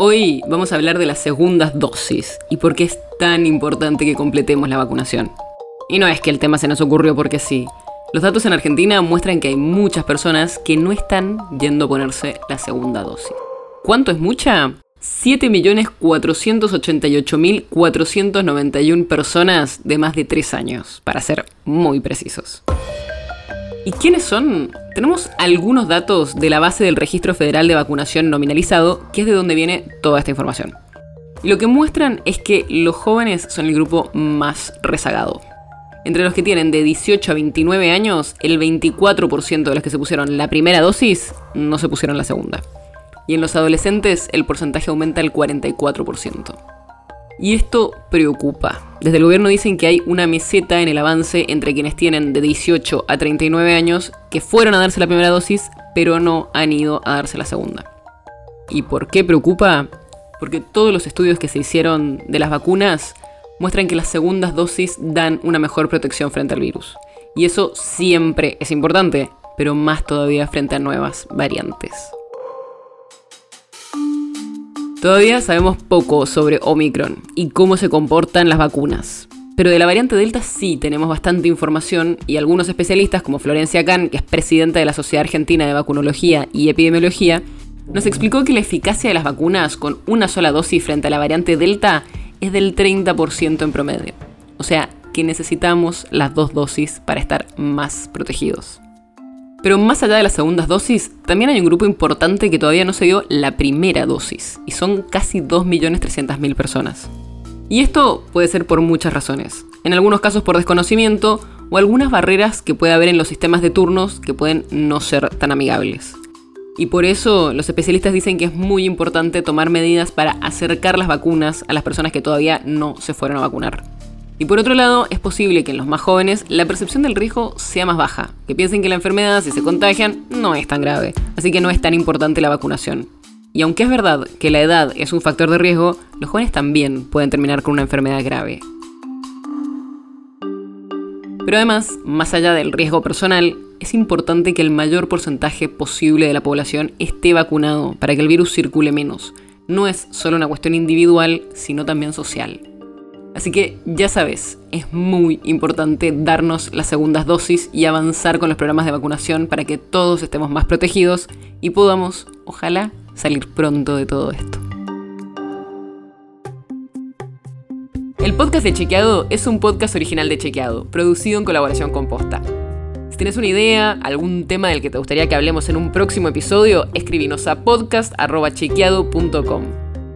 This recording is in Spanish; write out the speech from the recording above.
Hoy vamos a hablar de las segundas dosis y por qué es tan importante que completemos la vacunación. Y no es que el tema se nos ocurrió porque sí. Los datos en Argentina muestran que hay muchas personas que no están yendo a ponerse la segunda dosis. ¿Cuánto es mucha? 7.488.491 personas de más de 3 años, para ser muy precisos. ¿Y quiénes son? Tenemos algunos datos de la base del Registro Federal de Vacunación Nominalizado, que es de donde viene toda esta información. Lo que muestran es que los jóvenes son el grupo más rezagado. Entre los que tienen de 18 a 29 años, el 24% de los que se pusieron la primera dosis no se pusieron la segunda. Y en los adolescentes el porcentaje aumenta al 44%. Y esto preocupa. Desde el gobierno dicen que hay una meseta en el avance entre quienes tienen de 18 a 39 años que fueron a darse la primera dosis, pero no han ido a darse la segunda. ¿Y por qué preocupa? Porque todos los estudios que se hicieron de las vacunas muestran que las segundas dosis dan una mejor protección frente al virus. Y eso siempre es importante, pero más todavía frente a nuevas variantes. Todavía sabemos poco sobre Omicron y cómo se comportan las vacunas. Pero de la variante Delta sí tenemos bastante información y algunos especialistas como Florencia Kahn, que es presidenta de la Sociedad Argentina de Vacunología y Epidemiología, nos explicó que la eficacia de las vacunas con una sola dosis frente a la variante Delta es del 30% en promedio. O sea, que necesitamos las dos dosis para estar más protegidos. Pero más allá de las segundas dosis, también hay un grupo importante que todavía no se dio la primera dosis, y son casi 2.300.000 personas. Y esto puede ser por muchas razones. En algunos casos por desconocimiento o algunas barreras que puede haber en los sistemas de turnos que pueden no ser tan amigables. Y por eso los especialistas dicen que es muy importante tomar medidas para acercar las vacunas a las personas que todavía no se fueron a vacunar. Y por otro lado, es posible que en los más jóvenes la percepción del riesgo sea más baja, que piensen que la enfermedad, si se contagian, no es tan grave, así que no es tan importante la vacunación. Y aunque es verdad que la edad es un factor de riesgo, los jóvenes también pueden terminar con una enfermedad grave. Pero además, más allá del riesgo personal, es importante que el mayor porcentaje posible de la población esté vacunado para que el virus circule menos. No es solo una cuestión individual, sino también social. Así que ya sabes, es muy importante darnos las segundas dosis y avanzar con los programas de vacunación para que todos estemos más protegidos y podamos, ojalá, salir pronto de todo esto. El podcast de Chequeado es un podcast original de Chequeado, producido en colaboración con Posta. Si tienes una idea, algún tema del que te gustaría que hablemos en un próximo episodio, escribinos a podcast.chequeado.com.